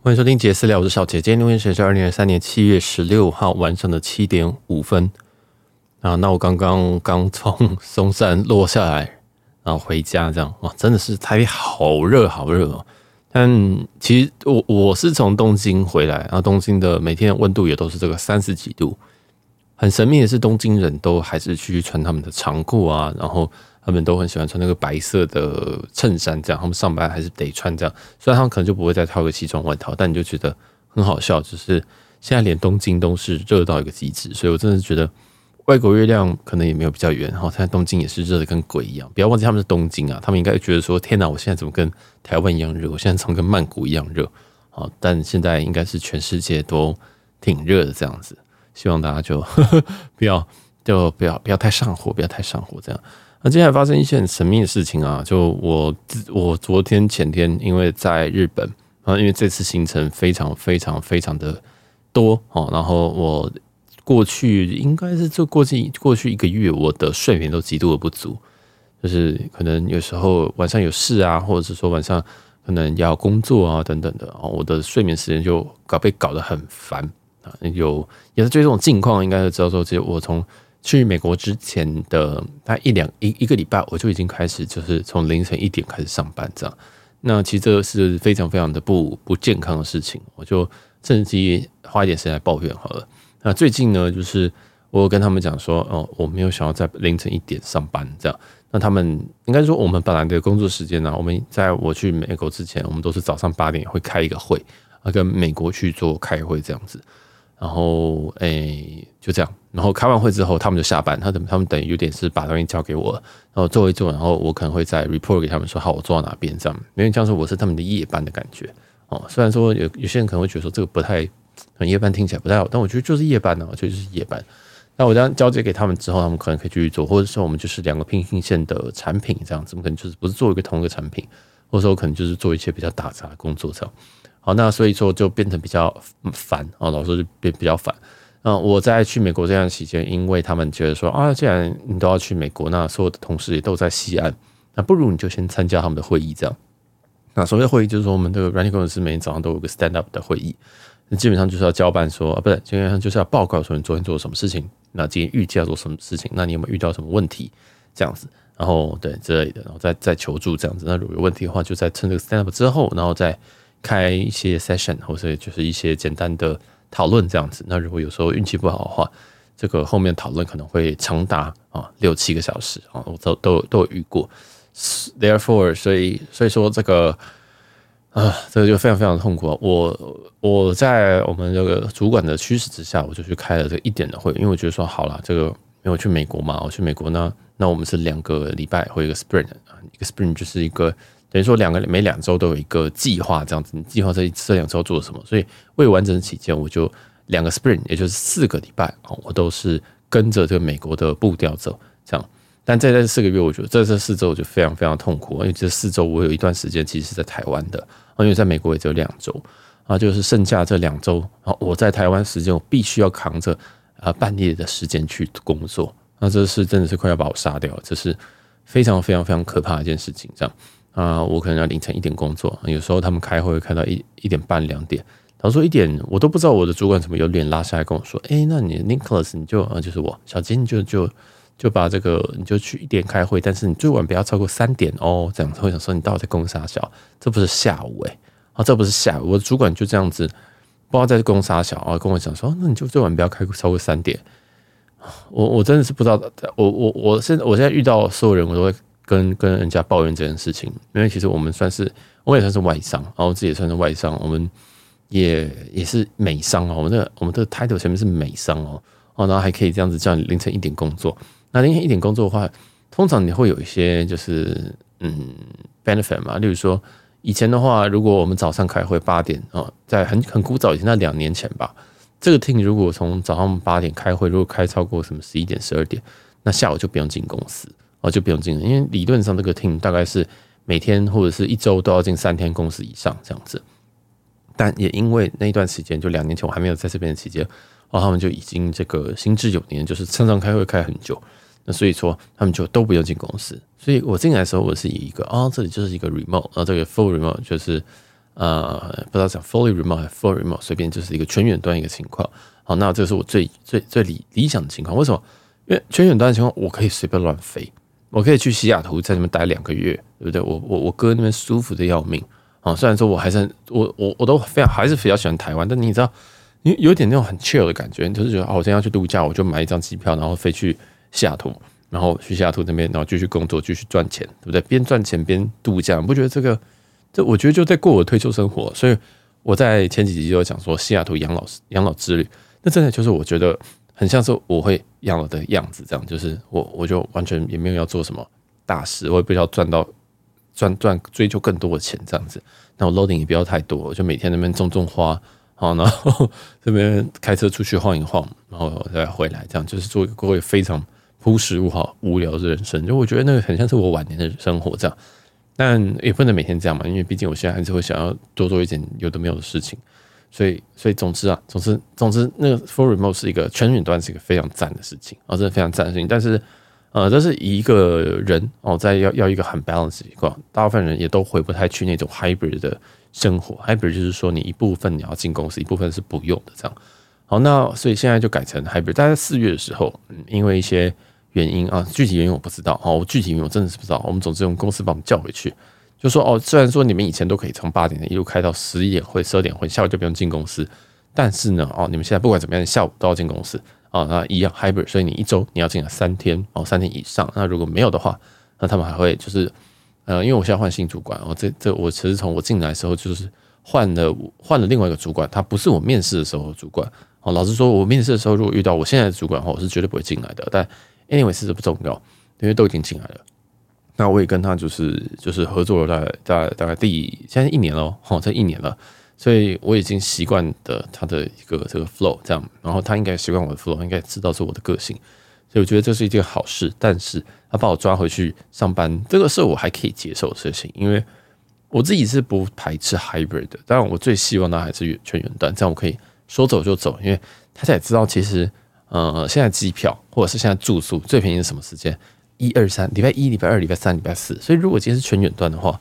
欢迎收听杰私聊，我是小杰。今天录音时间是二零二三年七月十六号晚上的七点五分啊。那我刚刚刚从松山落下来，然后回家，这样哇，真的是台北好热好热哦。但其实我我是从东京回来，然后东京的每天的温度也都是这个三十几度。很神秘的是，东京人都还是继续穿他们的长裤啊，然后。他们都很喜欢穿那个白色的衬衫，这样他们上班还是得穿这样。虽然他们可能就不会再套个西装外套，但你就觉得很好笑。就是现在连东京都是热到一个极致，所以我真的觉得外国月亮可能也没有比较圆。然后现在东京也是热的跟鬼一样。不要忘记他们是东京啊，他们应该觉得说：天哪，我现在怎么跟台湾一样热？我现在怎么跟曼谷一样热？好，但现在应该是全世界都挺热的这样子。希望大家就呵 呵不要就不要不要太上火，不要太上火这样。那接下来发生一些很神秘的事情啊！就我我昨天前天因为在日本啊，因为这次行程非常非常非常的多哦，然后我过去应该是就过去过去一个月，我的睡眠都极度的不足，就是可能有时候晚上有事啊，或者是说晚上可能要工作啊等等的啊，我的睡眠时间就搞被搞得很烦啊。有也是对这种境况，应该是知道说，其实我从去美国之前的大概一两一一个礼拜，我就已经开始就是从凌晨一点开始上班这样。那其实这是非常非常的不不健康的事情，我就趁机花一点时间来抱怨好了。那最近呢，就是我跟他们讲说，哦，我没有想要在凌晨一点上班这样。那他们应该说，我们本来的工作时间呢，我们在我去美国之前，我们都是早上八点会开一个会，啊，跟美国去做开会这样子。然后，诶、欸，就这样。然后开完会之后，他们就下班。他等他们等于有点是把东西交给我，然后做一做。然后我可能会再 report 给他们说，好，我做到哪边这样。因为像是我是他们的夜班的感觉哦。虽然说有有些人可能会觉得说这个不太，夜班听起来不太好，但我觉得就是夜班呢，我觉得就是夜班。那我这样交接给他们之后，他们可能可以继续做，或者说我们就是两个平行线的产品这样子，我们可能就是不是做一个同一个产品，或者说可能就是做一些比较打杂的工作这样。好，那所以说就变成比较烦啊，老师就变比较烦。嗯，我在去美国这段期间，因为他们觉得说啊，既然你都要去美国，那所有的同事也都在西岸，那不如你就先参加他们的会议这样。那所谓的会议就是说，我们这个软体工程师每天早上都有个 stand up 的会议，那基本上就是要交办说，啊，不是，基本上就是要报告说你昨天做了什么事情，那今天预计要做什么事情，那你有没有遇到什么问题这样子，然后对之类的，然后再再求助这样子。那如果有问题的话，就在趁这个 stand up 之后，然后再。开一些 session，或者就是一些简单的讨论这样子。那如果有时候运气不好的话，这个后面讨论可能会长达啊六七个小时啊，我都都都有遇过。Therefore，所以所以说这个啊，这个就非常非常痛苦啊。我我在我们这个主管的驱使之下，我就去开了这一点的会，因为我觉得说好了，这个因为我去美国嘛，我去美国呢，那我们是两个礼拜会一个 sprint 啊，一个 sprint 就是一个。等于说两个每两周都有一个计划，这样子，你计划这这两周做什么？所以为完整起见，我就两个 sprint，也就是四个礼拜哦，我都是跟着这个美国的步调走，这样。但在这四个月，我觉得在这四周我就非常非常痛苦，因为这四周我有一段时间其实是在台湾的，因为在美国也只有两周啊，就是剩下这两周，然后我在台湾时间我必须要扛着啊半夜的时间去工作，那这是真的是快要把我杀掉，这是非常非常非常可怕的一件事情，这样。啊，我可能要凌晨一点工作，有时候他们开会开到一一点半两点。他说一点，我都不知道我的主管怎么有脸拉下来跟我说，哎，那你 Nicholas 你就啊，就是我小金，就就就把这个你就去一点开会，但是你最晚不要超过三点哦。这样子会想说你到底在攻啥小？这不是下午哎，啊，这不是下午，我的主管就这样子，不知道在攻啥小啊，跟我讲说，那你就最晚不要开超过三点。我我真的是不知道，我我我现我现在遇到所有人，我都会。跟跟人家抱怨这件事情，因为其实我们算是，我也算是外商，然后自己也算是外商，我们也也是美商哦，我们这个我们的 title 前面是美商哦，哦，然后还可以这样子叫你凌晨一点工作。那凌晨一点工作的话，通常你会有一些就是嗯 benefit 嘛，例如说以前的话，如果我们早上开会八点啊，在很很古早以前，那两年前吧，这个 team 如果从早上八点开会，如果开超过什么十一点十二点，那下午就不用进公司。哦，就不用进了，因为理论上这个 team 大概是每天或者是一周都要进三天公司以上这样子。但也因为那段时间，就两年前我还没有在这边的期间，哦，他们就已经这个行之有年，就是常常开会开很久。那所以说他们就都不用进公司。所以我进来的时候，我是以一个啊、哦，这里就是一个 remote，然后这个 full remote 就是呃，不知道讲 fully remote 还是 full remote，随便就是一个全远端一个情况。好，那这是我最最最理理想的情况。为什么？因为全远端的情况，我可以随便乱飞，我可以去西雅图在那边待两个月，对不对？我我我哥那边舒服的要命啊。虽然说我还是我我我都非常还是比较喜欢台湾，但你知道，你有点那种很 chill 的感觉，就是觉得哦，我今天要去度假，我就买一张机票，然后飞去西雅图，然后去西雅图那边，然后继续工作，继续赚钱，对不对？边赚钱边度假，你不觉得这个？这我觉得就在过我退休生活，所以我在前几集就讲说西雅图养老养老之旅，那真的就是我觉得很像是我会养老的样子，这样就是我我就完全也没有要做什么大事，我也不要赚到赚赚追求更多的钱这样子，那我 loading 也不要太多，我就每天那边种种花，好，然后这边开车出去晃一晃，然后再回来，这样就是做一个过一个非常朴实无好无聊的人生，就我觉得那个很像是我晚年的生活这样。但也不能每天这样嘛，因为毕竟我现在还是会想要多做一点有的没有的事情，所以，所以总之啊，总之，总之，那个 full remote 是一个全远端是一个非常赞的事情啊，真的非常赞的事情。但是，呃，这是一个人哦，在要要一个很 balance 情况，大部分人也都回不太去那种 hybrid 的生活。hybrid 就是说你一部分你要进公司，一部分是不用的这样。好，那所以现在就改成 hybrid。大概四月的时候，嗯，因为一些。原因啊，具体原因我不知道哦。我具体原因我真的是不知道。我们总之用公司把我们叫回去，就说哦，虽然说你们以前都可以从八点一路开到十一点或十二点会，下午就不用进公司，但是呢，哦，你们现在不管怎么样，下午都要进公司啊。那一样 hybrid，所以你一周你要进来三天哦，三天以上。那如果没有的话，那他们还会就是呃，因为我现在换新主管哦，这这我其实从我进来的时候就是换了换了另外一个主管，他不是我面试的时候的主管哦。老实说，我面试的时候如果遇到我现在的主管的话，我是绝对不会进来的，但。Anyway，是不重要，因为都已经进来了。那我也跟他就是就是合作了大概大概大概第现在一年了，好，这一年了，所以我已经习惯的他的一个这个 flow 这样，然后他应该习惯我的 flow，应该知道是我的个性，所以我觉得这是一件好事。但是他把我抓回去上班，这个是我还可以接受的事情，因为我自己是不排斥 hybrid 的，当然我最希望他还是全远端，这样我可以说走就走，因为他才知道其实。呃，现在机票或者是现在住宿最便宜是什么时间？一二三，礼拜一、礼拜二、礼拜三、礼拜四。所以如果今天是全远端的话，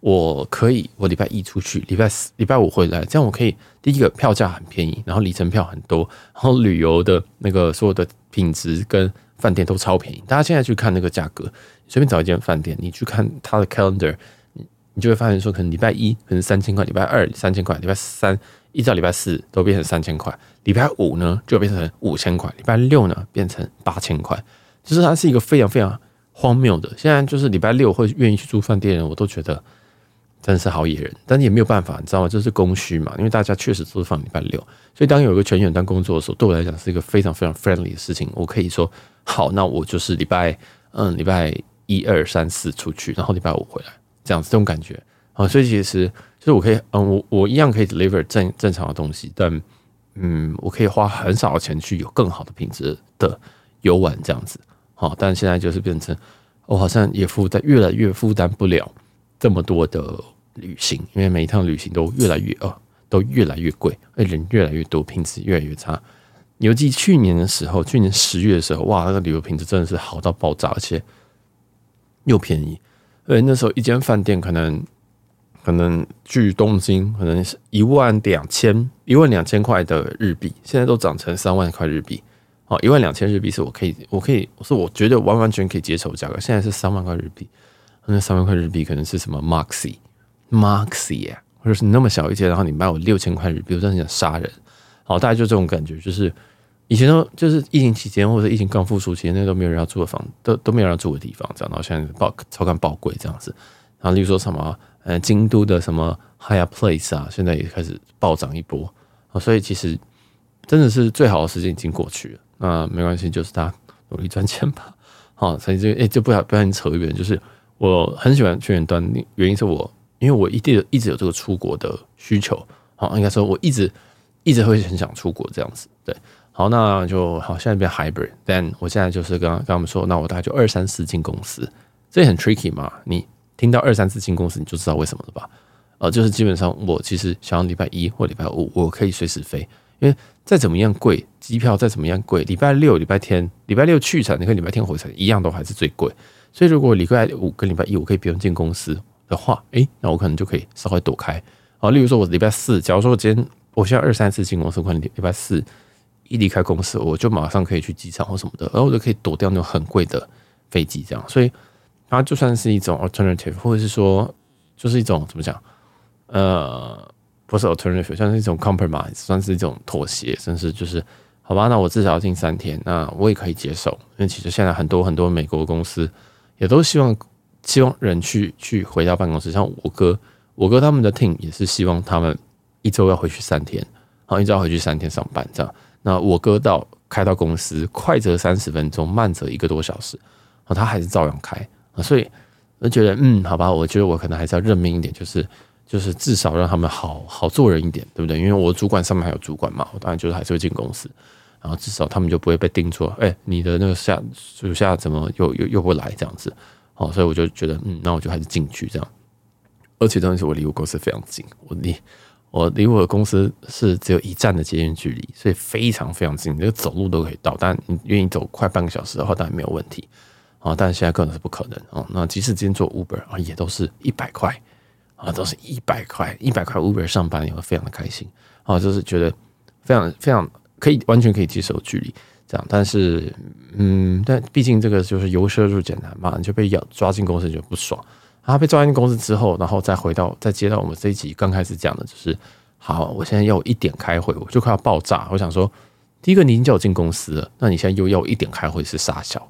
我可以我礼拜一出去，礼拜四、礼拜五回来，这样我可以第一个票价很便宜，然后里程票很多，然后旅游的那个所有的品质跟饭店都超便宜。大家现在去看那个价格，随便找一间饭店，你去看它的 calendar，你你就会发现说，可能礼拜一可能三千块，礼拜二三千块，礼拜三。一到礼拜四都变成三千块，礼拜五呢就变成五千块，礼拜六呢变成八千块，就是它是一个非常非常荒谬的。现在就是礼拜六会愿意去住饭店的人，我都觉得真的是好野人，但是也没有办法，你知道吗？这是供需嘛，因为大家确实都是放礼拜六，所以当有一个全远端工作的时候，对我来讲是一个非常非常 friendly 的事情。我可以说好，那我就是礼拜嗯礼拜一二三四出去，然后礼拜五回来，这样子这种感觉啊，所以其实。就是我可以，嗯，我我一样可以 deliver 正正常的东西，但嗯，我可以花很少的钱去有更好的品质的游玩这样子，好，但现在就是变成我好像也负担越来越负担不了这么多的旅行，因为每一趟旅行都越来越哦，都越来越贵，而人越来越多，品质越来越差。尤其去年的时候，去年十月的时候，哇，那个旅游品质真的是好到爆炸，而且又便宜，而那时候一间饭店可能。可能距东京可能是一万两千一万两千块的日币，现在都涨成三万块日币。哦，一万两千日币是我可以，我可以，是我觉得完完全可以接受的价格。现在是三万块日币，那三万块日币可能是什么 Maxi Maxi 啊，或者是那么小一间，然后你卖我六千块日币，我真的想杀人。好，大概就这种感觉，就是以前都就是疫情期间或者疫情刚复苏期间，那都没有人要住的房，都都没有人要住的地方，这样，然后现在爆超干爆贵这样子。然后例如说什么。呃，京都的什么 Higher Place 啊，现在也开始暴涨一波啊，所以其实真的是最好的时间已经过去了。那没关系，就是大家努力赚钱吧。好，所以这个诶，就不要不要你扯远，就是我很喜欢去远端，原因是我因为我一定一直有这个出国的需求。好，应该说我一直一直会很想出国这样子。对，好，那就好，现在变 Hybrid，但我现在就是刚刚跟他们说，那我大概就二三四进公司，这也很 tricky 嘛，你。听到二三四进公司，你就知道为什么了吧？呃，就是基本上我其实想要礼拜一或礼拜五，我可以随时飞，因为再怎么样贵，机票再怎么样贵，礼拜六、礼拜天、礼拜六去程，你跟礼拜天回程一样，都还是最贵。所以如果礼拜五跟礼拜一我可以不用进公司的话，诶，那我可能就可以稍微躲开好，例如说我礼拜四，假如说我今天我现在二三四进公司，可能礼拜四一离开公司，我就马上可以去机场或什么的，然后我就可以躲掉那种很贵的飞机，这样。所以它就算是一种 alternative，或者是说就是一种怎么讲？呃，不是 alternative，算是一种 compromise，算是一种妥协，甚至就是。好吧，那我至少要进三天，那我也可以接受，因为其实现在很多很多美国公司也都希望希望人去去回到办公室，像我哥，我哥他们的 team 也是希望他们一周要回去三天，然后，一周要回去三天上班这样。那我哥到开到公司，快则三十分钟，慢则一个多小时，啊，他还是照样开啊，所以我觉得，嗯，好吧，我觉得我可能还是要认命一点，就是就是至少让他们好好做人一点，对不对？因为我主管上面还有主管嘛，我当然就是还是会进公司。然后至少他们就不会被盯住，哎，你的那个下属下怎么又又又不来这样子？哦，所以我就觉得，嗯，那我就还是进去这样。而且当时我离我公司非常近，我离我离我的公司是只有一站的捷运距离，所以非常非常近，那个走路都可以到。但你愿意走快半个小时的话，当然没有问题啊。但是现在可能是不可能哦。那即使今天做 Uber 啊，也都是一百块啊，都是一百块，一百块 Uber 上班也会非常的开心啊，就是觉得非常非常。可以完全可以接受距离这样，但是嗯，但毕竟这个就是由奢入俭难嘛，你就被要抓进公司就不爽。他被抓进公司之后，然后再回到再接到我们这一集刚开始讲的，就是好，我现在要一点开会，我就快要爆炸。我想说，第一个你已经叫我进公司了，那你现在又要一点开会是傻笑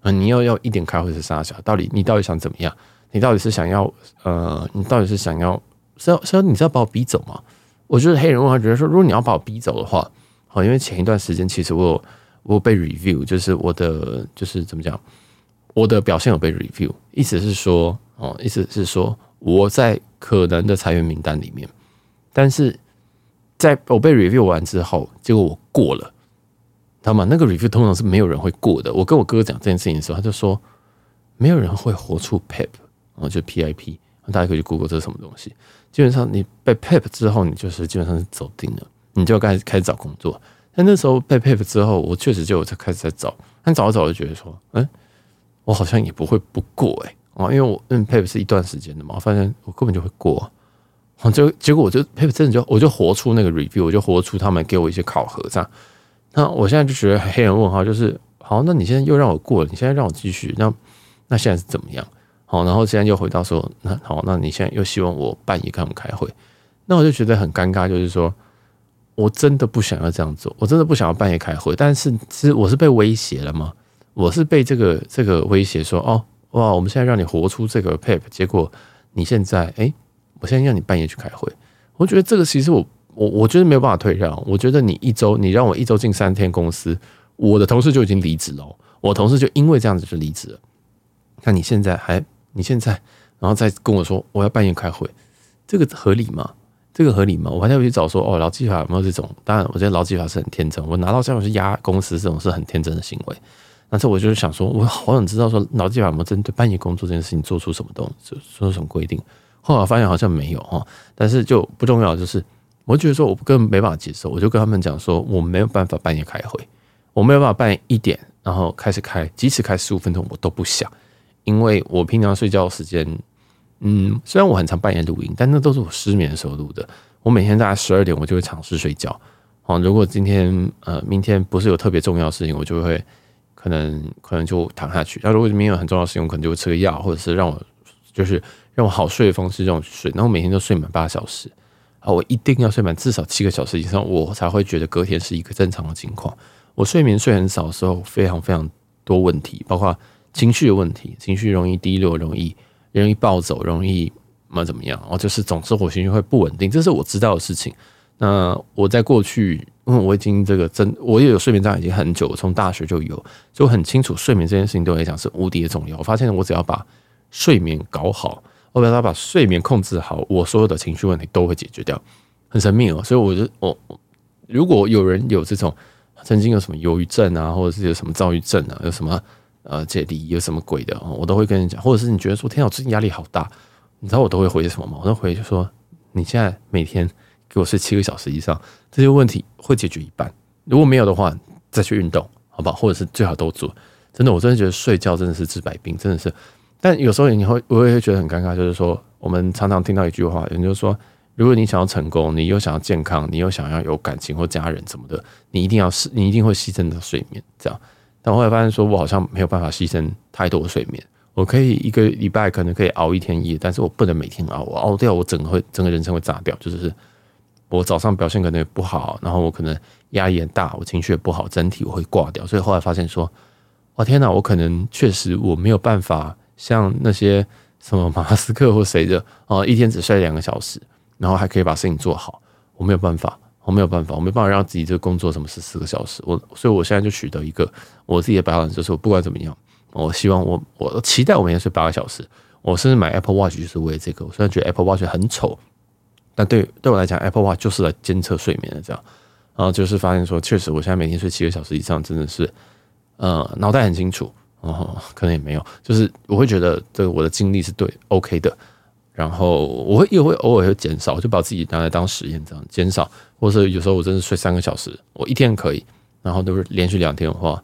啊？你要要一点开会是杀小？到底你到底想怎么样？你到底是想要呃，你到底是想要是要是要你是要把我逼走吗？我觉得黑人问号觉得说，如果你要把我逼走的话。哦，因为前一段时间其实我有我有被 review，就是我的就是怎么讲，我的表现有被 review，意思是说，哦，意思是说我在可能的裁员名单里面，但是在我被 review 完之后，结果我过了，知道吗？那个 review 通常是没有人会过的。我跟我哥讲这件事情的时候，他就说没有人会活出 PEP，然后，就 PIP，大家可以去 Google 这是什么东西。基本上你被 PIP 之后，你就是基本上是走定了。你就开始开始找工作，但那时候被 PIP 之后，我确实就在开始在找，但找着找着就觉得说，嗯，我好像也不会不过诶、欸，啊，因为我嗯 PIP 是一段时间的嘛，我发现我根本就会过，啊，就结果我就 PIP 真的就我就活出那个 review，我就活出他们给我一些考核这样，那我现在就觉得黑人问号就是，好，那你现在又让我过了，你现在让我继续，那那现在是怎么样？好，然后现在又回到说，那好，那你现在又希望我半夜跟他们开会，那我就觉得很尴尬，就是说。我真的不想要这样做，我真的不想要半夜开会。但是，其实我是被威胁了吗？我是被这个这个威胁说，哦，哇，我们现在让你活出这个 PEP，结果你现在，哎，我现在让你半夜去开会。我觉得这个其实我我我觉得没有办法退让。我觉得你一周，你让我一周进三天公司，我的同事就已经离职了，我同事就因为这样子就离职了。那你现在还，你现在，然后再跟我说我要半夜开会，这个合理吗？这个合理吗？我还要去找说哦，劳基法有没有这种？当然，我觉得劳基法是很天真。我拿到这样去压公司，这种是很天真的行为。但是我就是想说，我好想知道说劳基法有没有针对半夜工作这件事情做出什么东西，做出什么规定。后来发现好像没有哈，但是就不重要。就是我觉得说我根本没办法接受，我就跟他们讲说我没有办法半夜开会，我没有办法半夜一点然后开始开，即使开十五分钟我都不想，因为我平常睡觉时间。嗯，虽然我很常半夜录音，但那都是我失眠的时候录的。我每天大概十二点，我就会尝试睡觉。哦，如果今天呃明天不是有特别重要的事情，我就会可能可能就躺下去。那如果明天有很重要的事情，我可能就会吃个药，或者是让我就是让我好睡的方式让我去睡。然后每天都睡满八小时啊，我一定要睡满至少七个小时以上，我才会觉得隔天是一个正常的情况。我睡眠睡很少的时候，非常非常多问题，包括情绪的问题，情绪容易低落，容易。容易暴走，容易嘛怎么样？哦，就是总之，我情绪会不稳定，这是我知道的事情。那我在过去，因为我已经这个真，我也有睡眠障碍已经很久，从大学就有，所以我很清楚睡眠这件事情对我来讲是无敌的重要。我发现我只要把睡眠搞好，我只要把睡眠控制好，我所有的情绪问题都会解决掉，很神秘哦。所以我就我，如果有人有这种曾经有什么忧郁症啊，或者是有什么躁郁症啊，有什么。呃，这里有什么鬼的，我都会跟你讲，或者是你觉得说，天啊，我最近压力好大，你知道我都会回什么吗？我都回就说，你现在每天给我睡七个小时以上，这些问题会解决一半。如果没有的话，再去运动，好不好？或者是最好都做。真的，我真的觉得睡觉真的是治百病，真的是。但有时候你会，我也会觉得很尴尬，就是说，我们常常听到一句话，也就是说，如果你想要成功，你又想要健康，你又想要有感情或家人什么的，你一定要是，你一定会牺牲的睡眠。这样，但后来发现，说我好像没有办法牺牲太多的睡眠。我可以一个礼拜可能可以熬一天夜，但是我不能每天熬，我熬掉我整个会整个人生会炸掉。就是我早上表现可能也不好，然后我可能压力也大，我情绪也不好，整体我会挂掉。所以后来发现说，哇天哪，我可能确实我没有办法像那些什么马斯克或谁的啊，一天只睡两个小时。然后还可以把事情做好，我没有办法，我没有办法，我没办法让自己这个工作什么十四个小时，我所以我现在就取得一个我自己的标准，就是我不管怎么样，我希望我我期待我每天睡八个小时，我甚至买 Apple Watch 就是为了这个。我虽然觉得 Apple Watch 很丑，但对对我来讲，Apple Watch 就是来监测睡眠的这样。然后就是发现说，确实我现在每天睡七个小时以上，真的是呃脑袋很清楚，哦，可能也没有，就是我会觉得这个我的精力是对 OK 的。然后我会也会偶尔会减少，就把自己拿来当实验这样减少，或者有时候我真的睡三个小时，我一天可以，然后都是连续两天的话，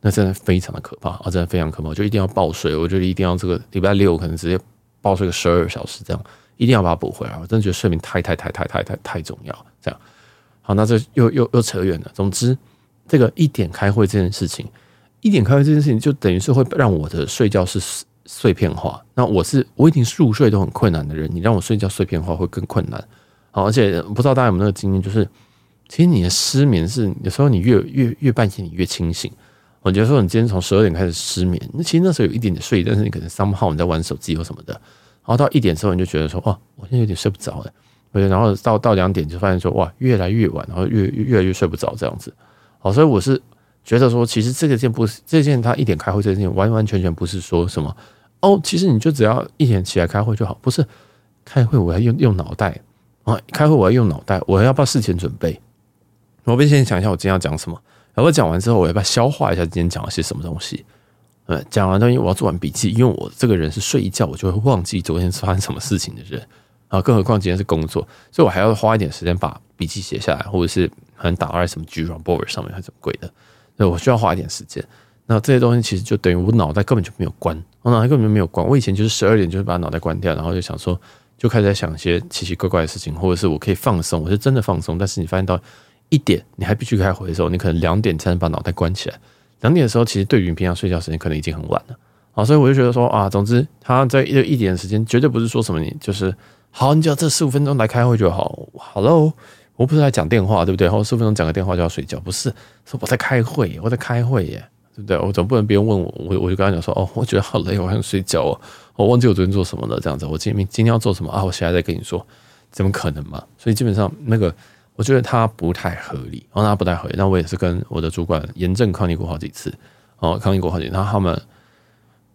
那真的非常的可怕啊，真的非常可怕，就一定要爆睡，我觉得一定要这个礼拜六可能直接爆睡个十二小时这样，一定要把它补回来，我真的觉得睡眠太太太太太太太重要，这样。好，那这又又又扯远了。总之，这个一点开会这件事情，一点开会这件事情就等于是会让我的睡觉是。碎片化，那我是我已经入睡都很困难的人，你让我睡觉碎片化会更困难。好，而且不知道大家有没有那个经验，就是其实你的失眠是有时候你越越越半夜你越清醒。我觉得说你今天从十二点开始失眠，那其实那时候有一点点睡，但是你可能三号你在玩手机或什么的，然后到一点之后你就觉得说，哇，我现在有点睡不着了，对，然后到到两点就发现说，哇，越来越晚，然后越越来越睡不着这样子。好，所以我是觉得说，其实这个件不是这件他一点开会这件完完全全不是说什么。哦，其实你就只要一点起来开会就好，不是开会我要用用脑袋啊，开会我要用脑袋，我要不要事前准备？我们先想一下我今天要讲什么，然后讲完之后我要不要消化一下今天讲了些什么东西？呃，讲完东西我要做完笔记，因为我这个人是睡一觉我就会忘记昨天发生什么事情的人啊，更何况今天是工作，所以我还要花一点时间把笔记写下来，或者是可能打在什么 Gira board 上面还是什么鬼的，所以我需要花一点时间。那这些东西其实就等于我脑袋根本就没有关，我脑袋根本就没有关。我以前就是十二点就是把脑袋关掉，然后就想说，就开始在想一些奇奇怪怪的事情，或者是我可以放松，我是真的放松。但是你发现到一点，你还必须开会的时候，你可能两点才能把脑袋关起来。两点的时候，其实对于你平常睡觉时间可能已经很晚了。啊，所以我就觉得说啊，总之他在一一点的时间，绝对不是说什么你就是好，你只要这十五分钟来开会就好。Hello，我不是在讲电话，对不对？然后十五分钟讲个电话就要睡觉，不是说我在开会，我在开会耶。对不对？我总不能别人问我，我我就跟他讲说，哦，我觉得好累，我想睡觉哦，我忘记我昨天做什么了，这样子。我今天今天要做什么啊？我现在再跟你说，怎么可能嘛？所以基本上那个，我觉得他不太合理，然后他不太合理。那我也是跟我的主管严正抗议过好几次，哦，抗议过好几次。然后他们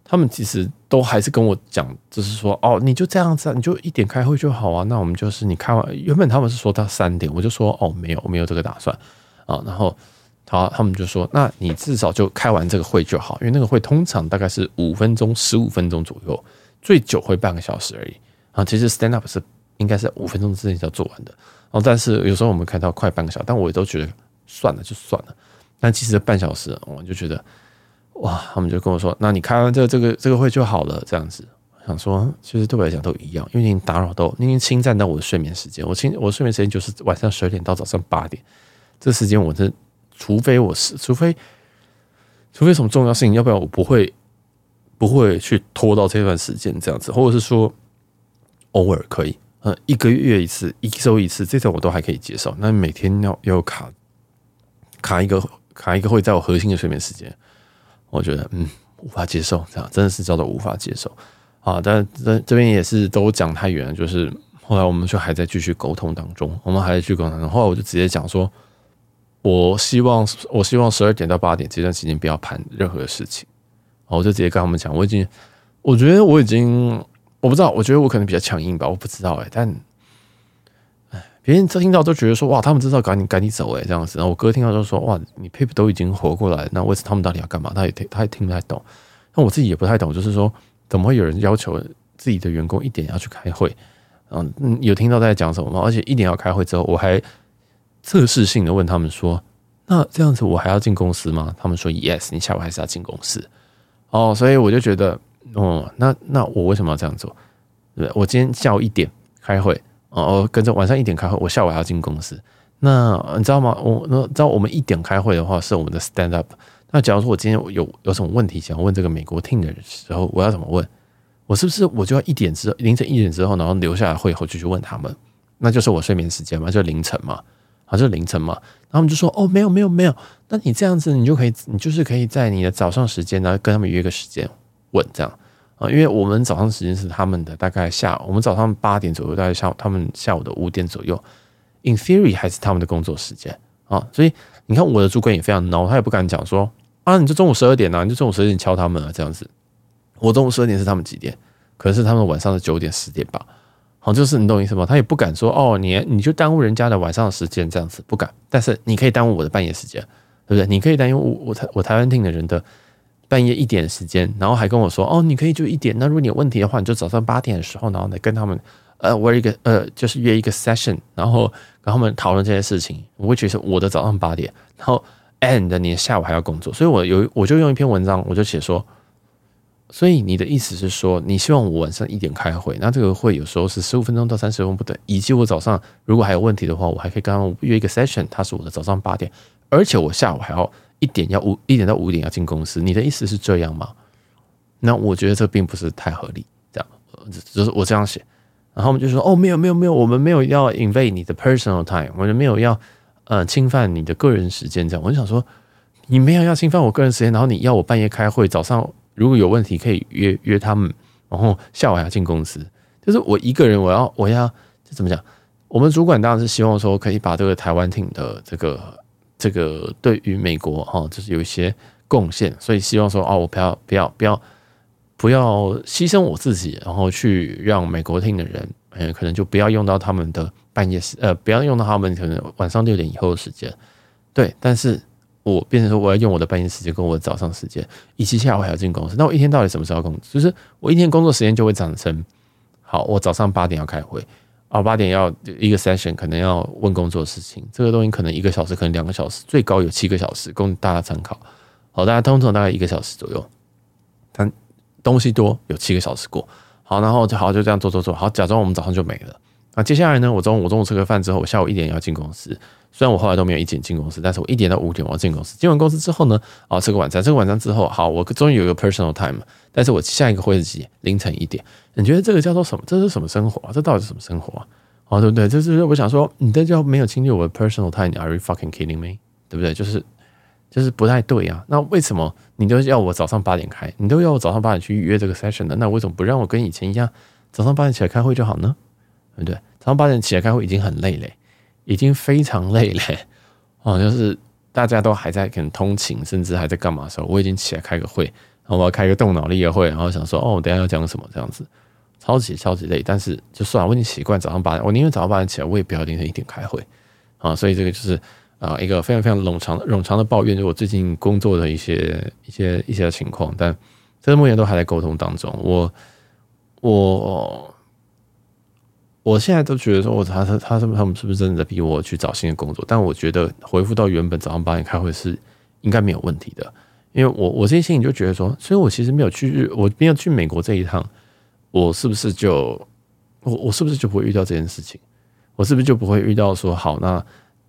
他们其实都还是跟我讲，就是说，哦，你就这样子，你就一点开会就好啊。那我们就是你开完，原本他们是说到三点，我就说，哦，没有，我没有这个打算啊。然后。他，他们就说：“那你至少就开完这个会就好，因为那个会通常大概是五分钟、十五分钟左右，最久会半个小时而已。啊，其实 stand up 是应该是五分钟之内就要做完的。然后，但是有时候我们开到快半个小时，但我也都觉得算了就算了。但其实半小时，我就觉得哇，他们就跟我说：‘那你开完这个这个这个会就好了。’这样子，想说，其实对我来讲都一样，因为你打扰到，你已经侵占到我的睡眠时间。我侵我睡眠时间就是晚上十二点到早上八点，这时间我是。除非我是，除非，除非什么重要事情，要不然我不会，不会去拖到这段时间这样子，或者是说偶尔可以，呃，一个月一次，一周一次，这种我都还可以接受。那每天要要卡卡一个卡一个会在我核心的睡眠时间，我觉得嗯无法接受，这样真的是叫做无法接受啊。但这这边也是都讲太远了，就是后来我们就还在继续沟通当中，我们还在继续沟通，后来我就直接讲说。我希望，我希望十二点到八点这段时间不要谈任何的事情。我就直接跟他们讲，我已经，我觉得我已经，我不知道，我觉得我可能比较强硬吧，我不知道哎、但，哎，别人听到都觉得说，哇，他们知道赶紧赶紧走哎，这样子。然后我哥听到就说，哇，你 PIP 都已经活过来，那为什么他们到底要干嘛？他也，他也听不太懂。那我自己也不太懂，就是说，怎么会有人要求自己的员工一点要去开会？嗯，有听到在讲什么吗？而且一点要开会之后，我还。测试性的问他们说：“那这样子我还要进公司吗？”他们说：“Yes，你下午还是要进公司。”哦，所以我就觉得，哦，那那我为什么要这样做？对，我今天下午一点开会，哦，跟着晚上一点开会，我下午还要进公司。那你知道吗？我那知道我们一点开会的话是我们的 stand up。那假如说我今天有有什么问题想问这个美国 team 的时候，我要怎么问？我是不是我就要一点之后凌晨一点之后，然后留下来会后继续问他们？那就是我睡眠时间嘛，就凌晨嘛，好，就凌晨嘛。然后他们就说：“哦，没有没有没有。”那你这样子，你就可以，你就是可以在你的早上时间，然后跟他们约个时间问这样。啊，因为我们早上时间是他们的大概下，我们早上八点左右，大概下午他们下午的五点左右，in theory 还是他们的工作时间啊，所以你看我的主管也非常孬，他也不敢讲说啊，你就中午十二点啊，你就中午十二点敲他们啊，这样子，我中午十二点是他们几点？可是他们晚上的九点十点吧，好，就是你懂我意思吗？他也不敢说哦，你你就耽误人家的晚上的时间这样子，不敢，但是你可以耽误我的半夜时间，对不对？你可以耽误我我台我台湾厅的人的。半夜一点时间，然后还跟我说：“哦，你可以就一点。那如果你有问题的话，你就早上八点的时候，然后来跟他们呃玩一个呃，就是约一个 session，然后 跟他们讨论这些事情。我会觉得我的早上八点，然后 and 你下午还要工作，所以我有我就用一篇文章，我就写说，所以你的意思是说，你希望我晚上一点开会，那这个会有时候是十五分钟到三十分钟不等，以及我早上如果还有问题的话，我还可以跟他们约一个 session，它是我的早上八点，而且我下午还要。”一点要五一点到五点要进公司，你的意思是这样吗？那我觉得这并不是太合理，这样就是我这样写，然后我们就说哦，没有没有没有，我们没有要 invade 你的 personal time，我们没有要呃侵犯你的个人时间，这样我就想说你没有要侵犯我个人时间，然后你要我半夜开会，早上如果有问题可以约约他们，然后下午还要进公司，就是我一个人我要我要这怎么讲？我们主管当然是希望说可以把这个台湾厅的这个。这个对于美国哈，就是有一些贡献，所以希望说哦，我不要不要不要不要牺牲我自己，然后去让美国听的人，嗯，可能就不要用到他们的半夜时，呃，不要用到他们可能晚上六点以后的时间，对。但是我变成说我要用我的半夜时间跟我的早上时间，以及下午还要进公司，那我一天到底什么时候工？就是我一天工作时间就会长成，好，我早上八点要开会。哦，八点要一个 session，可能要问工作的事情，这个东西可能一个小时，可能两个小时，最高有七个小时，供大家参考。好，大家通常大概一个小时左右，但东西多，有七个小时过。好，然后就好就这样做做做，好，假装我们早上就没了。那接下来呢，我中午我中午吃个饭之后，我下午一点要进公司。虽然我后来都没有一点进公司，但是我一点到五点我要进公司。进完公司之后呢，啊，吃个晚餐，吃个晚餐之后，好，我终于有一个 personal time。但是我下一个会是几？凌晨一点。你觉得这个叫做什么？这是什么生活啊？这到底是什么生活啊？哦，对不对？就是我想说，你这叫没有侵略我的 personal time？Are you fucking kidding me？对不对？就是就是不太对啊。那为什么你都要我早上八点开？你都要我早上八点去预约这个 session 的？那为什么不让我跟以前一样，早上八点起来开会就好呢？对不对？早上八点起来开会已经很累嘞，已经非常累嘞。哦，就是大家都还在可能通勤，甚至还在干嘛的时候，我已经起来开个会。然后我要开个动脑力的会，然后想说，哦，等下要讲什么这样子，超级超级累。但是就算了，我已经习惯早上八点，我宁愿早上八点起来，我也不要凌晨一点开会啊。所以这个就是啊、一个非常非常冗长冗长的抱怨，就是我最近工作的一些一些一些情况。但这个目前都还在沟通当中。我我我现在都觉得说，我他他他他们是不是真的在逼我去找新的工作？但我觉得回复到原本早上八点开会是应该没有问题的。因为我我这些心里就觉得说，所以我其实没有去日，我没有去美国这一趟，我是不是就我我是不是就不会遇到这件事情？我是不是就不会遇到说好，那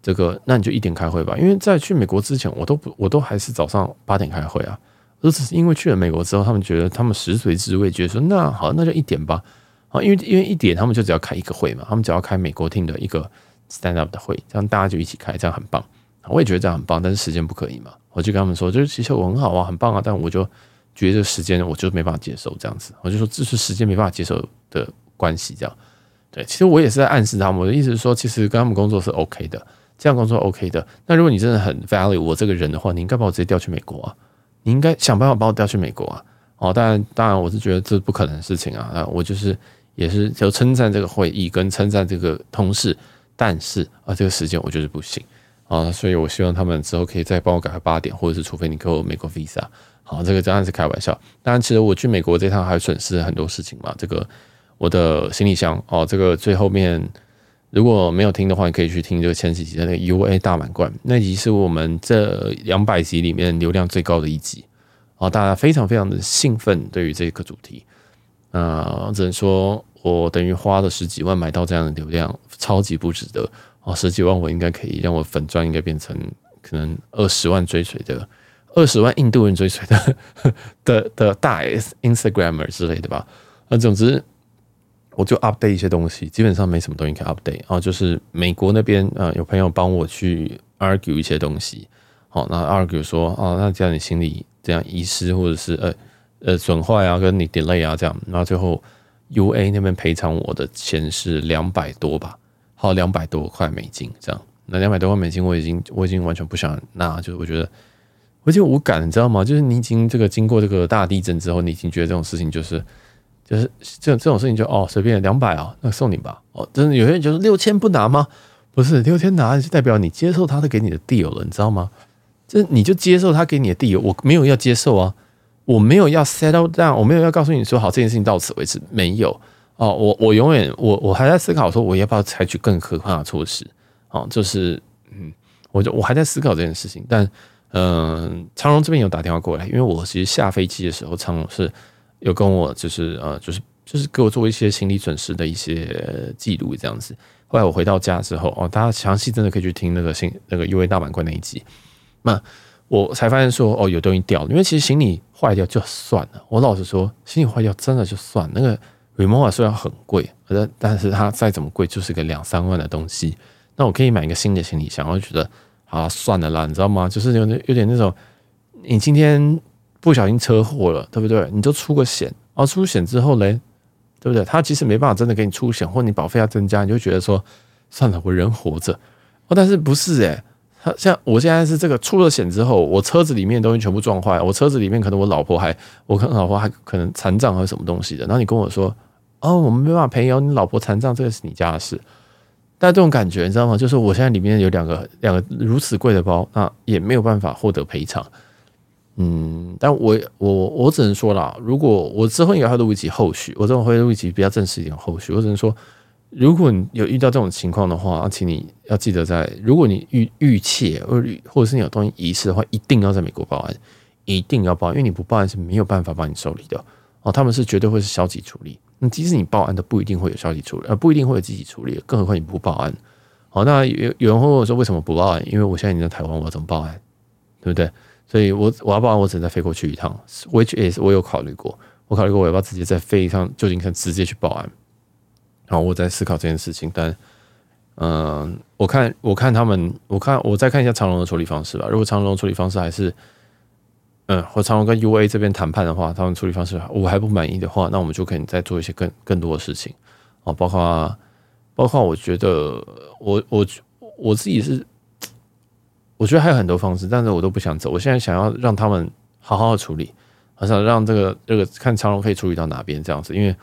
这个那你就一点开会吧？因为在去美国之前，我都不我都还是早上八点开会啊，我只是因为去了美国之后，他们觉得他们食髓知味，觉得说那好，那就一点吧。啊，因为因为一点他们就只要开一个会嘛，他们只要开美国厅的一个 stand up 的会，这样大家就一起开，这样很棒。我也觉得这样很棒，但是时间不可以嘛。我就跟他们说，就是其实我很好啊，很棒啊，但我就觉得时间我就没办法接受这样子。我就说这是时间没办法接受的关系，这样。对，其实我也是在暗示他们，我的意思是说，其实跟他们工作是 OK 的，这样工作 OK 的。那如果你真的很 value 我这个人的话，你应该把我直接调去美国啊，你应该想办法把我调去美国啊。哦，当然，当然，我是觉得这不可能的事情啊。那我就是也是就称赞这个会议跟称赞这个同事，但是啊，这个时间我就是不行。啊，所以我希望他们之后可以再帮我改个八点，或者是除非你给我美国 visa。好，这个当然是开玩笑。当然，其实我去美国这趟还损失很多事情嘛。这个我的行李箱哦，这个最后面如果没有听的话，你可以去听这个前几集的那个 UA 大满贯，那集是我们这两百集里面流量最高的一集。啊，大家非常非常的兴奋对于这个主题。啊，只能说。我等于花了十几万买到这样的流量，超级不值得哦！十几万我应该可以让我粉钻应该变成可能二十万追随的，二十万印度人追随的的的大 S Instagramer 之类的吧。那总之，我就 update 一些东西，基本上没什么东西可以 update 啊。就是美国那边啊，有朋友帮我去 argue 一些东西，好，那 argue 说啊，那这样你心里这样遗失或者是呃呃损坏啊，跟你 delay 啊这样，然后最后。U A 那边赔偿我的钱是两百多吧，好，两百多块美金这样。那两百多块美金我已经我已经完全不想拿，就是我觉得我就无感，你知道吗？就是你已经这个经过这个大地震之后，你已经觉得这种事情就是就是这这种事情就哦随便两百啊，那送你吧。哦，真的有些人就是六千不拿吗？不是六千拿就代表你接受他的给你的 deal 了，你知道吗？这你就接受他给你的地我没有要接受啊。我没有要 settle down，我没有要告诉你说好，这件事情到此为止，没有哦。我我永远我我还在思考说我要不要采取更可怕的措施。哦，就是嗯，我就我还在思考这件事情。但嗯、呃，长荣这边有打电话过来，因为我其实下飞机的时候，长荣是有跟我就是呃就是就是给我做一些行李损失的一些记录这样子。后来我回到家之后哦，大家详细真的可以去听那个新那个 UA 大满贯那一集。那我才发现说哦，有东西掉了，因为其实行李。坏掉就算了，我老实说，行李坏掉真的就算了。那个 removal 虽然很贵，可是但是它再怎么贵，就是个两三万的东西。那我可以买一个新的行李箱，我就觉得啊，算了啦，你知道吗？就是有点有点那种，你今天不小心车祸了，对不对？你就出个险，然后出险之后嘞，对不对？他其实没办法真的给你出险，或你保费要增加，你就觉得说算了，我人活着。哦，但是不是诶。他像我现在是这个出了险之后，我车子里面东西全部撞坏，我车子里面可能我老婆还，我跟老婆还可能残障还是什么东西的。然后你跟我说，哦，我们没办法赔哦，你老婆残障这个是你家的事。但这种感觉你知道吗？就是我现在里面有两个两个如此贵的包，那也没有办法获得赔偿。嗯，但我我我只能说啦，如果我之后应该会录一集后续，我这种会录一集比较正式一点后续，我只能说。如果你有遇到这种情况的话，请你要记得在，如果你遇遇窃或或者是你有东西遗失的话，一定要在美国报案，一定要报案，因为你不报案是没有办法帮你受理的哦。他们是绝对会是消极处理，那即使你报案都不一定会有消极处理，呃，不一定会有积极处理，更何况你不报案。好，那有有人会问我说，为什么不报案？因为我现在已经在台湾，我要怎么报案？对不对？所以我我要报案，我只能再飞过去一趟，which is 我有考虑过，我考虑过我要不要直接再飞一趟旧金山，直接去报案。然后我在思考这件事情，但，嗯、我看我看他们，我看我再看一下长荣的处理方式吧。如果长荣处理方式还是，嗯，和长荣跟 UA 这边谈判的话，他们处理方式我还不满意的话，那我们就可以再做一些更更多的事情啊，包括包括我觉得我我我自己是，我觉得还有很多方式，但是我都不想走。我现在想要让他们好好的处理，好想让这个这个看长荣可以处理到哪边这样子，因为。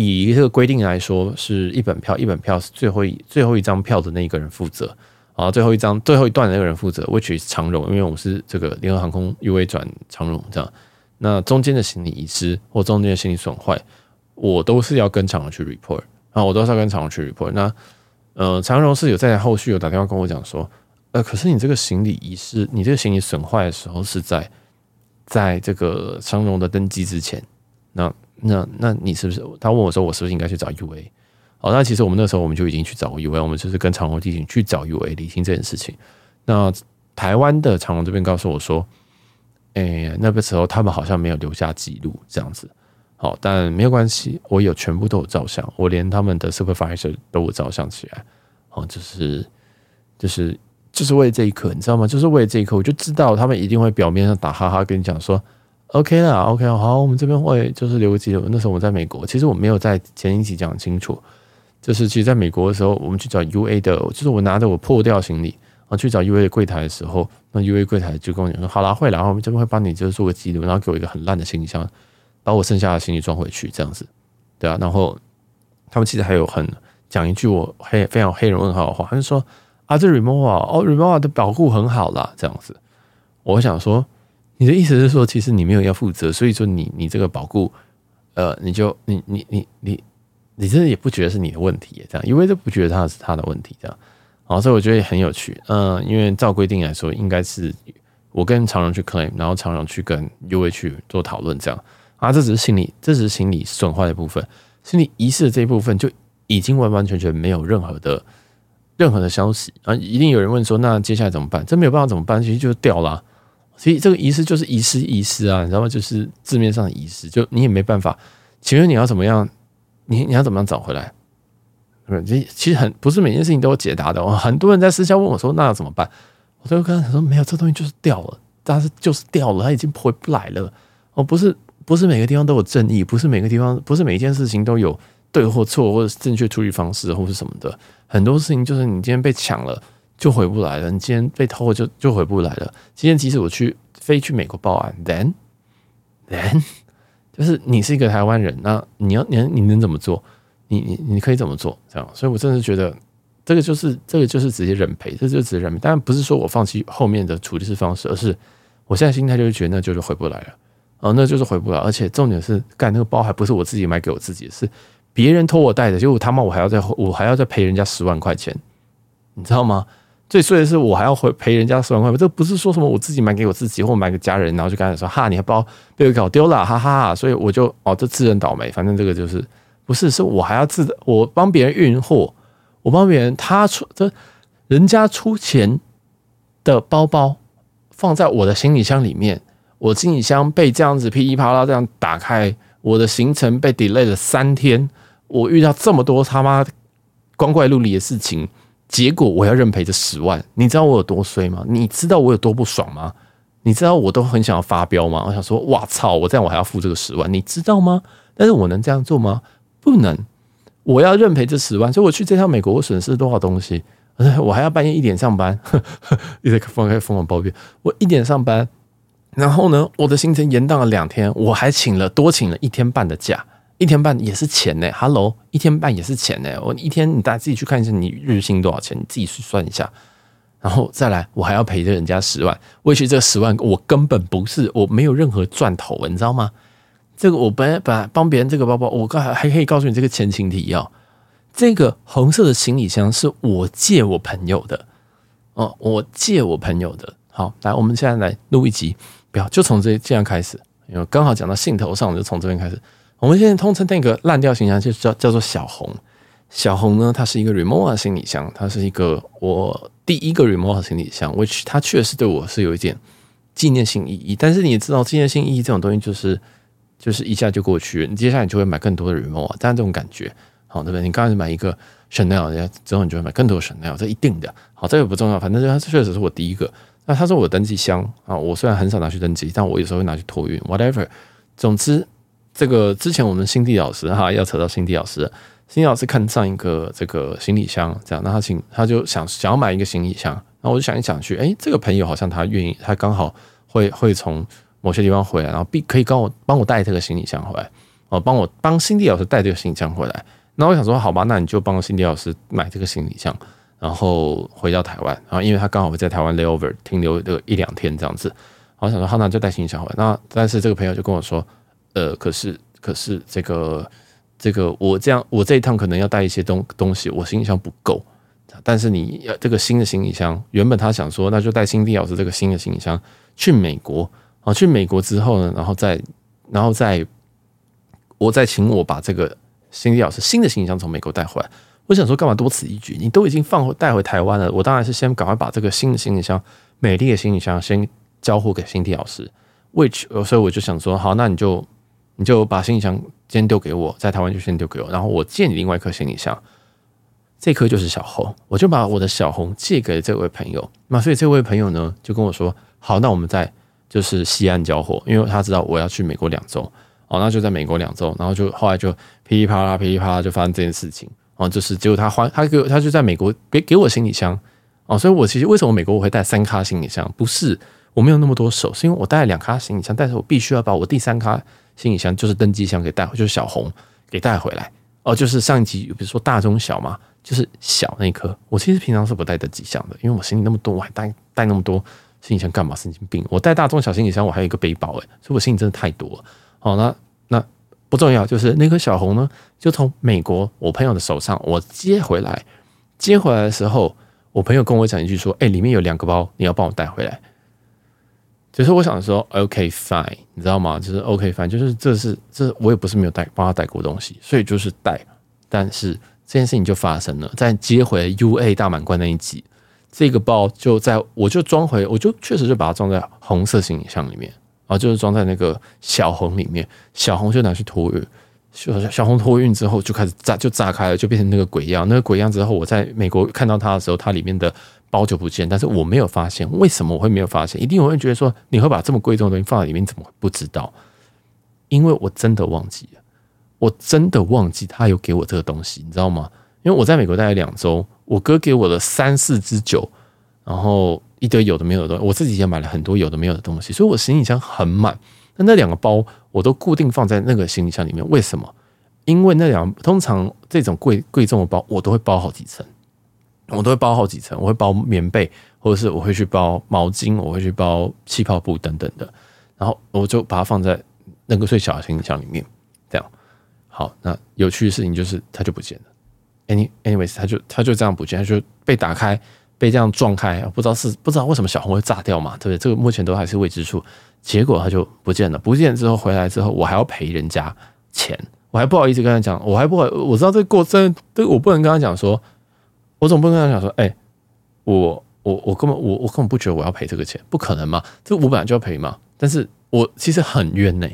以这个规定来说，是一本票，一本票是最后一最后一张票的那一个人负责啊，最后一张最后一段的那个人负责，which is 长荣，因为我们是这个联合航空 UA 转长荣这样，那中间的行李遗失或中间的行李损坏，我都是要跟长荣去 report 啊，我都是要跟长荣去 report。那呃，长荣是有在后续有打电话跟我讲说，呃，可是你这个行李遗失，你这个行李损坏的时候是在在这个长荣的登机之前，那。那你是不是？他问我说，我是不是应该去找 UA？好，那其实我们那时候我们就已经去找过 UA，我们就是跟长虹进行去找 UA 理清这件事情。那台湾的长虹这边告诉我说，哎、那个时候他们好像没有留下记录这样子。好，但没有关系，我有全部都有照相，我连他们的 supervisor 都有照相起来。哦，就是就是就是为了这一刻，你知道吗？就是为了这一刻，我就知道他们一定会表面上打哈哈跟你讲说。OK 啦，OK，好，我们这边会就是留个记录。那时候我在美国，其实我没有在前一集讲清楚，就是其实在美国的时候，我们去找 UA 的，就是我拿着我破掉行李啊去找 UA 的柜台的时候，那 UA 柜台就跟我讲说：“好啦，会啦，我们这边会帮你就是做个记录，然后给我一个很烂的行李箱，把我剩下的行李装回去，这样子，对啊。”然后他们其实还有很讲一句我黑非常黑人问号的话，他就说：“啊，这 r e m o v a 哦 r e m o v a 的保护很好啦。”这样子，我想说。你的意思是说，其实你没有要负责，所以说你你这个保固，呃，你就你你你你你真的也不觉得是你的问题，这样，因为都不觉得他是他的问题，这样，好，所以我觉得也很有趣，嗯、因为照规定来说，应该是我跟长荣去 claim，然后长荣去跟 UA 去做讨论，这样啊，这只是行李，这只是行李损坏的部分，心理仪式的这一部分就已经完完全全没有任何的任何的消息啊！一定有人问说，那接下来怎么办？这没有办法怎么办？其实就掉了。所以这个仪式就是遗失遗失啊，你知道吗？就是字面上的遗失，就你也没办法。请问你要怎么样？你你要怎么样找回来？这其实很不是每件事情都有解答的。很多人在私下问我说：“那要怎么办？”我就跟他说：“没有，这东西就是掉了，但是就是掉了，它已经回不来了。哦，不是不是每个地方都有正义，不是每个地方不是每一件事情都有对或错，或者是正确处理方式，或是什么的。很多事情就是你今天被抢了。”就回不来了。你今天被偷了就，就回不来了。今天即使我去飞去美国报案，then then 就是你是一个台湾人，那你要你你能怎么做？你你你可以怎么做？这样，所以我真的觉得这个就是这个就是直接认赔，这就直接认赔。当然不是说我放弃后面的处理方式，而是我现在心态就是觉得那就是回不来了哦，那就是回不来。而且重点是，干那个包还不是我自己买给我自己，是别人托我带的，结果他妈我还要再我还要再赔人家十万块钱，你知道吗？最衰的是，我还要回赔人家十万块，这不是说什么我自己买给我自己，或买给家人，然后就跟他说哈，你还包被我搞丢了，哈哈哈，所以我就哦，这自认倒霉，反正这个就是不是，是我还要自我帮别人运货，我帮别人他出这人家出钱的包包放在我的行李箱里面，我行李箱被这样子噼里啪啦这样打开，我的行程被 delay 了三天，我遇到这么多他妈光怪陆离的事情。结果我要认赔这十万，你知道我有多衰吗？你知道我有多不爽吗？你知道我都很想要发飙吗？我想说，哇操！我这样我还要付这个十万，你知道吗？但是我能这样做吗？不能。我要认赔这十万，所以我去这趟美国，我损失多少东西？我还要半夜一点上班，一直疯开疯狂抱怨。我一点上班，然后呢，我的行程延宕了两天，我还请了多请了一天半的假。一天半也是钱呢，Hello，一天半也是钱呢。我一天，你大家自己去看一下，你日薪多少钱，你自己去算一下，然后再来，我还要赔着人家十万。为去这十万，我根本不是，我没有任何赚头，你知道吗？这个我本来本来帮别人这个包包，我刚还还可以告诉你这个前情提要，这个红色的行李箱是我借我朋友的哦，我借我朋友的。好，来，我们现在来录一集，不要就从这这样开始，因为刚好讲到兴头上，我就从这边开始。我们现在通称那个烂掉行李箱就叫叫做小红。小红呢，它是一个 Rimowa 行李箱，它是一个我第一个 Rimowa 行李箱，which 它确实对我是有一点纪念性意义。但是你也知道，纪念性意义这种东西就是就是一下就过去，你接下来你就会买更多的 Rimowa。但是这种感觉，好对不对？你刚开始买一个 Chanel，之后你就会买更多的 Chanel，这一定的。好，这个不重要，反正它确实是我第一个。那它是我的登机箱啊，我虽然很少拿去登机，但我有时候会拿去托运，whatever。总之。这个之前我们新地老师哈，要扯到新地老师，新地老师看上一个这个行李箱，这样，那他请他就想想要买一个行李箱，然后我就想一想去，哎，这个朋友好像他愿意，他刚好会会从某些地方回来，然后必可以帮我帮我带这个行李箱回来，哦，帮我帮新地老师带这个行李箱回来，那我想说，好吧，那你就帮新地老师买这个行李箱，然后回到台湾，然后因为他刚好会在台湾 layover 停留个一两天这样子，我想说，好，那就带行李箱回来，那但是这个朋友就跟我说。呃，可是，可是这个，这个，我这样，我这一趟可能要带一些东东西，我行李箱不够。但是你要这个新的行李箱，原本他想说，那就带辛蒂老师这个新的行李箱去美国啊，去美国之后呢，然后再，然后再，我再请我把这个辛蒂老师新的行李箱从美国带回来。我想说，干嘛多此一举？你都已经放带回台湾了，我当然是先赶快把这个新的行李箱，美丽的行李箱先交付给辛蒂老师。which，所以我就想说，好，那你就。你就把行李箱先丢给我，在台湾就先丢给我，然后我借你另外一颗行李箱，这颗就是小红，我就把我的小红借给这位朋友。那所以这位朋友呢，就跟我说，好，那我们在就是西岸交货，因为他知道我要去美国两周，哦，那就在美国两周，然后就后来就噼里啪啦噼里啪啦就发生这件事情，哦，就是结果他还他给他就在美国给给我行李箱，哦，所以我其实为什么美国我会带三卡行李箱？不是我没有那么多手，是因为我带了两卡行李箱，但是我必须要把我第三卡。行李箱就是登机箱给带回，就是小红给带回来哦。就是上一集比如说大中小嘛，就是小那一颗。我其实平常是不带登机箱的，因为我行李那么多，我还带带那么多行李箱干嘛？神经病！我带大中小行李箱，我还有一个背包诶，所以我行李真的太多了。好，那那不重要，就是那颗小红呢，就从美国我朋友的手上我接回来。接回来的时候，我朋友跟我讲一句说：“哎，里面有两个包，你要帮我带回来。”就是我想说，OK fine，你知道吗？就是 OK fine，就是这是这我也不是没有带帮他带过东西，所以就是带。但是这件事情就发生了，在接回 UA 大满贯那一集，这个包就在我就装回，我就确实就把它装在红色行李箱里面，然后就是装在那个小红里面，小红就拿去托运，小小红托运之后就开始炸，就炸开了，就变成那个鬼样。那个鬼样之后，我在美国看到它的时候，它里面的。包就不见，但是我没有发现，为什么我会没有发现？一定我会觉得说，你会把这么贵重的东西放在里面，怎么会不知道？因为我真的忘记了，我真的忘记他有给我这个东西，你知道吗？因为我在美国待了两周，我哥给我了三四支酒，然后一堆有的没有的东西，我自己也买了很多有的没有的东西，所以我行李箱很满。那那两个包我都固定放在那个行李箱里面，为什么？因为那两通常这种贵贵重的包，我都会包好几层。我都会包好几层，我会包棉被，或者是我会去包毛巾，我会去包气泡布等等的，然后我就把它放在那个最小的行李箱里面，这样。好，那有趣的事情就是它就不见了。Any anyways，它就它就这样不见，它就被打开，被这样撞开，不知道是不知道为什么小红会炸掉嘛？对不对？这个目前都还是未知数。结果它就不见了，不见之后回来之后，我还要赔人家钱，我还不好意思跟他讲，我还不好，我知道这个过程，这我不能跟他讲说。我总不能跟他讲说，哎、我我我根本我我根本不觉得我要赔这个钱，不可能嘛？这我本来就要赔嘛。但是我其实很冤呢、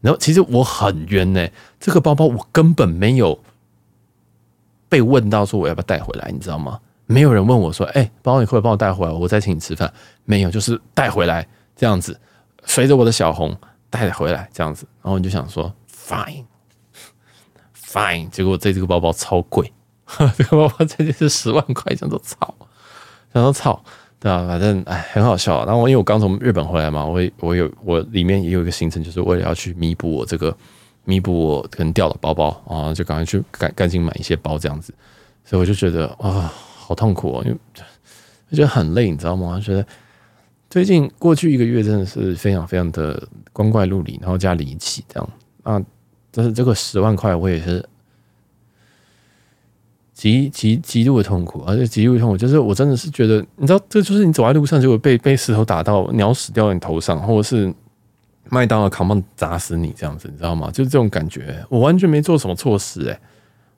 然后其实我很冤呢、这个包包我根本没有被问到说我要不要带回来，你知道吗？没有人问我说，哎、包你会不会帮我带回来？我再请你吃饭。没有，就是带回来这样子，随着我的小红带回来这样子。然后你就想说，fine fine，结果这这个包包超贵。这个包包这就是十万块，想说操，想说操，对啊？反正哎，很好笑。然后我因为我刚从日本回来嘛，我我有我里面也有一个行程，就是为了要去弥补我这个弥补我可能掉的包包啊，就赶快去赶赶紧买一些包这样子。所以我就觉得啊，好痛苦哦，因为我觉得很累，你知道吗？我觉得最近过去一个月真的是非常非常的光怪陆离，然后加离奇这样啊。但是这个十万块，我也是。极极极度的痛苦，而且极度的痛苦，就是我真的是觉得，你知道，这就是你走在路上，结果被被石头打到，鸟屎掉在你头上，或者是麦当劳扛棒砸死你这样子，你知道吗？就是这种感觉。我完全没做什么错事，诶，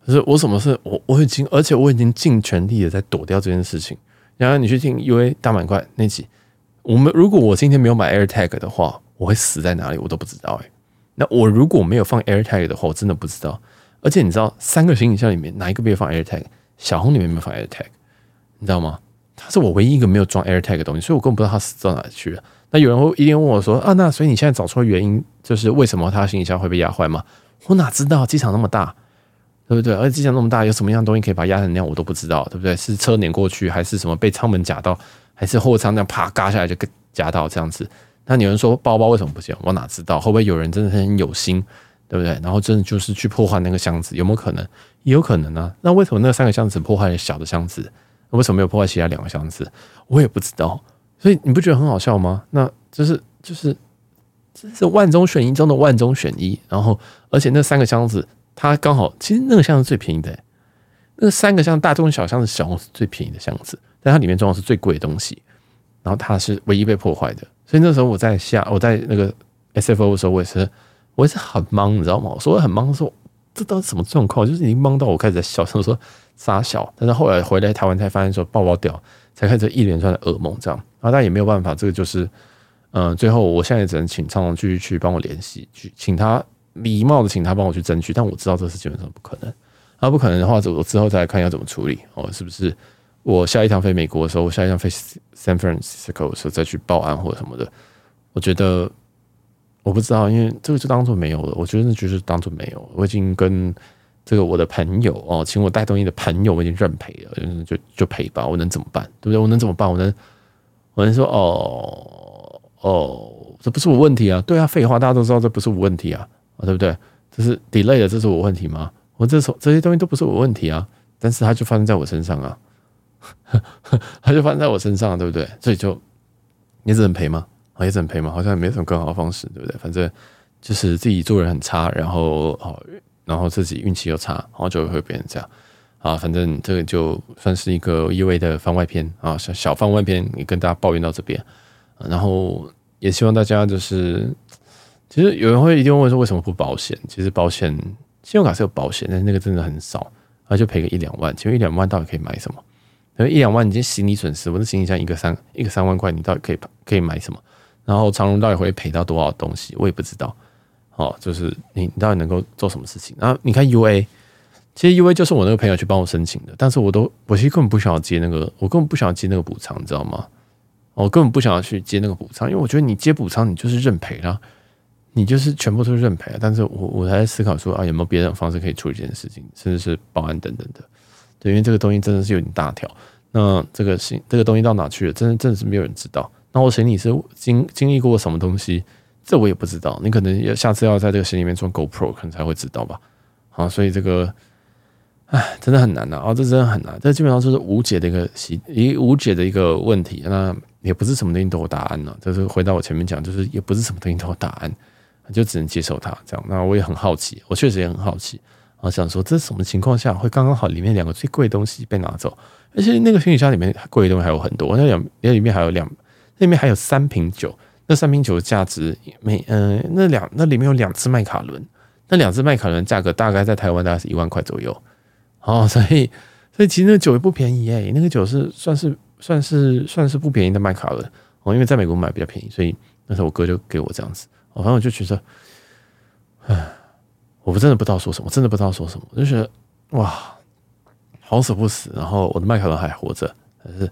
可是我什么事，我我已经，而且我已经尽全力的在躲掉这件事情。然后你去听 UA 大满贯那集，我们如果我今天没有买 AirTag 的话，我会死在哪里，我都不知道，诶，那我如果没有放 AirTag 的话，我真的不知道。而且你知道，三个行李箱里面哪一个没有放 AirTag？小红里面没有放 AirTag，你知道吗？它是我唯一一个没有装 AirTag 的东西，所以我根本不知道它死到哪里去了。那有人会一定问我说：“啊，那所以你现在找出原因，就是为什么他行李箱会被压坏吗？”我哪知道？机场那么大，对不对？而且机场那么大，有什么样的东西可以把压成那样，我都不知道，对不对？是车碾过去，还是什么被舱门夹到，还是货舱那样啪嘎下来就夹到这样子？那有人说包包为什么不见？我哪知道？会不会有人真的很有心？对不对？然后真的就是去破坏那个箱子，有没有可能？也有可能啊。那为什么那三个箱子破坏了小的箱子？为什么没有破坏其他两个箱子？我也不知道。所以你不觉得很好笑吗？那就是就是这是万中选一中的万中选一。然后而且那三个箱子，它刚好其实那个箱子最便宜的。那三个箱大中小箱子，小是最便宜的箱子，但它里面装的是最贵的东西。然后它是唯一被破坏的。所以那时候我在下我在那个 SFO 的时候，我也是。我也是很懵，你知道吗？我说很懵，说这到底什么状况？就是已经懵到我开始在笑，想说傻笑。但是后来回来台湾才发现说包包掉，才开始一连串的噩梦这样。然后但也没有办法，这个就是嗯，最后我现在也只能请苍龙继续去帮我联系，去请他礼貌的请他帮我去争取。但我知道这是基本上不可能。那不可能的话，我之后再来看要怎么处理哦，是不是？我下一趟飞美国的时候，我下一趟飞 San Francisco 的时候再去报案或者什么的，我觉得。我不知道，因为这个就当做没有了。我觉得那就是当做没有。我已经跟这个我的朋友哦，请我带东西的朋友，我已经认赔了，就就赔吧。我能怎么办？对不对？我能怎么办？我能我能说哦哦，这不是我问题啊？对啊，废话，大家都知道这不是我问题啊，对不对？这是 delay 的，这是我问题吗？我这时候这些东西都不是我问题啊，但是它就发生在我身上啊，它就发生在我身上，对不对？所以就你只能赔吗？也只能赔嘛，好像也没什么更好的方式，对不对？反正就是自己做人很差，然后哦，然后自己运气又差，然后就会变成这样啊。反正这个就算是一个意味的番外篇啊，小小番外篇，也跟大家抱怨到这边。然后也希望大家就是，其实有人会一定问说为什么不保险？其实保险，信用卡是有保险，但是那个真的很少，然后就赔个一两万。请问一两万到底可以买什么？因为一两万，你今天行李损失，我的行李箱一个三一个三万块，你到底可以可以买什么？然后长荣到底会赔到多少东西？我也不知道。哦，就是你你到底能够做什么事情？然后你看 UA，其实 UA 就是我那个朋友去帮我申请的，但是我都我其实根本不想要接那个，我根本不想要接那个补偿，你知道吗？我根本不想要去接那个补偿，因为我觉得你接补偿，你就是认赔啦，你就是全部都是认赔。但是我我还在思考说啊，有没有别的方式可以处理这件事情，甚至是报案等等的。对，因为这个东西真的是有点大条。那这个行这个东西到哪去了？真的真的是没有人知道。那我行李是经经历过什么东西？这我也不知道。你可能要下次要在这个行李里面装 GoPro，可能才会知道吧。好，所以这个，哎，真的很难呐。啊，这真的很难。这基本上就是无解的一个习，一无解的一个问题。那也不是什么东西都有答案呢。就是回到我前面讲，就是也不是什么东西都有答案，就只能接受它这样。那我也很好奇，我确实也很好奇。我想说，这是什么情况下会刚刚好里面两个最贵的东西被拿走？而且那个行李箱里面贵的东西还有很多，那两那里面还有两，那边还有三瓶酒，那三瓶酒的价值每嗯、那两那里面有两只麦卡伦，那两只麦卡伦价格大概在台湾大概是一万块左右，哦，所以所以其实那酒也不便宜诶，那个酒是算是算是算是不便宜的麦卡伦哦，因为在美国买比较便宜，所以那时候我哥就给我这样子，我反正我就觉得，唉，我真的不知道说什么，真的不知道说什么，我就觉得哇。好死不死，然后我的麦卡伦还活着，但是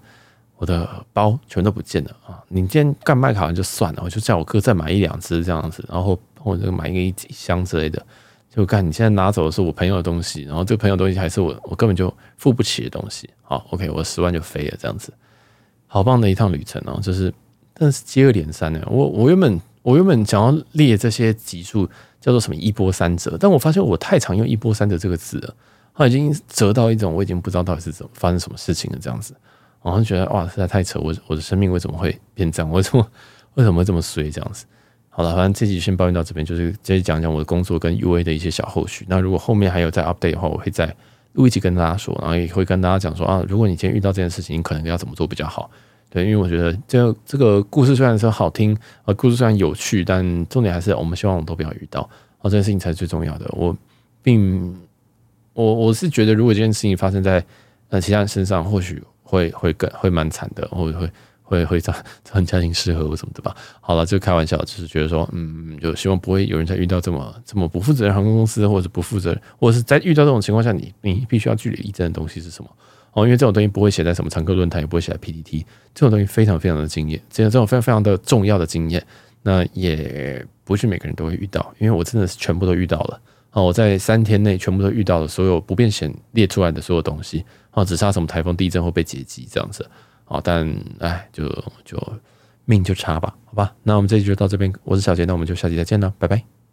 我的包全都不见了啊！你今天干麦卡伦就算了，我就叫我哥再买一两只这样子，然后或者买一个一箱之类的，就干。你现在拿走的是我朋友的东西，然后这个朋友东西还是我我根本就付不起的东西。好，OK，我十万就飞了这样子，好棒的一趟旅程哦！就是，但是接二连三的，我我原本我原本想要列这些集数叫做什么一波三折，但我发现我太常用一波三折这个字了。它已经折到一种，我已经不知道到底是怎么发生什么事情了，这样子，我好像觉得哇，实在太扯，我我的生命为什么会变这样？为什么为什么会这么衰？这样子，好了，反正这集先抱怨到这边，就是接着讲讲我的工作跟 UA 的一些小后续。那如果后面还有再 update 的话，我会再录一集跟大家说，然后也会跟大家讲说啊，如果你今天遇到这件事情，你可能要怎么做比较好？对，因为我觉得这这个故事虽然说好听，啊，故事虽然有趣，但重点还是我们希望我们都不要遇到，啊，这件事情才是最重要的。我并。我我是觉得，如果这件事情发生在呃其他人身上，或许会会更会蛮惨的，或者会会会造成家庭失和或什么的吧。好了，就开玩笑，就是觉得说，嗯，就希望不会有人再遇到这么这么不负责任航空公司，或者不负责任，或者是在遇到这种情况下，你你必须要据理力争的东西是什么？哦，因为这种东西不会写在什么常客论坛，也不会写在 PPT 这种东西非常非常的经验，这种这种非常非常的重要的经验，那也不是每个人都会遇到，因为我真的是全部都遇到了。哦，我在三天内全部都遇到了所有不便险列出来的所有东西，哦，只差什么台风、地震或被劫机这样子，哦，但哎，就就命就差吧，好吧，那我们这集就到这边，我是小杰，那我们就下集再见了，拜拜。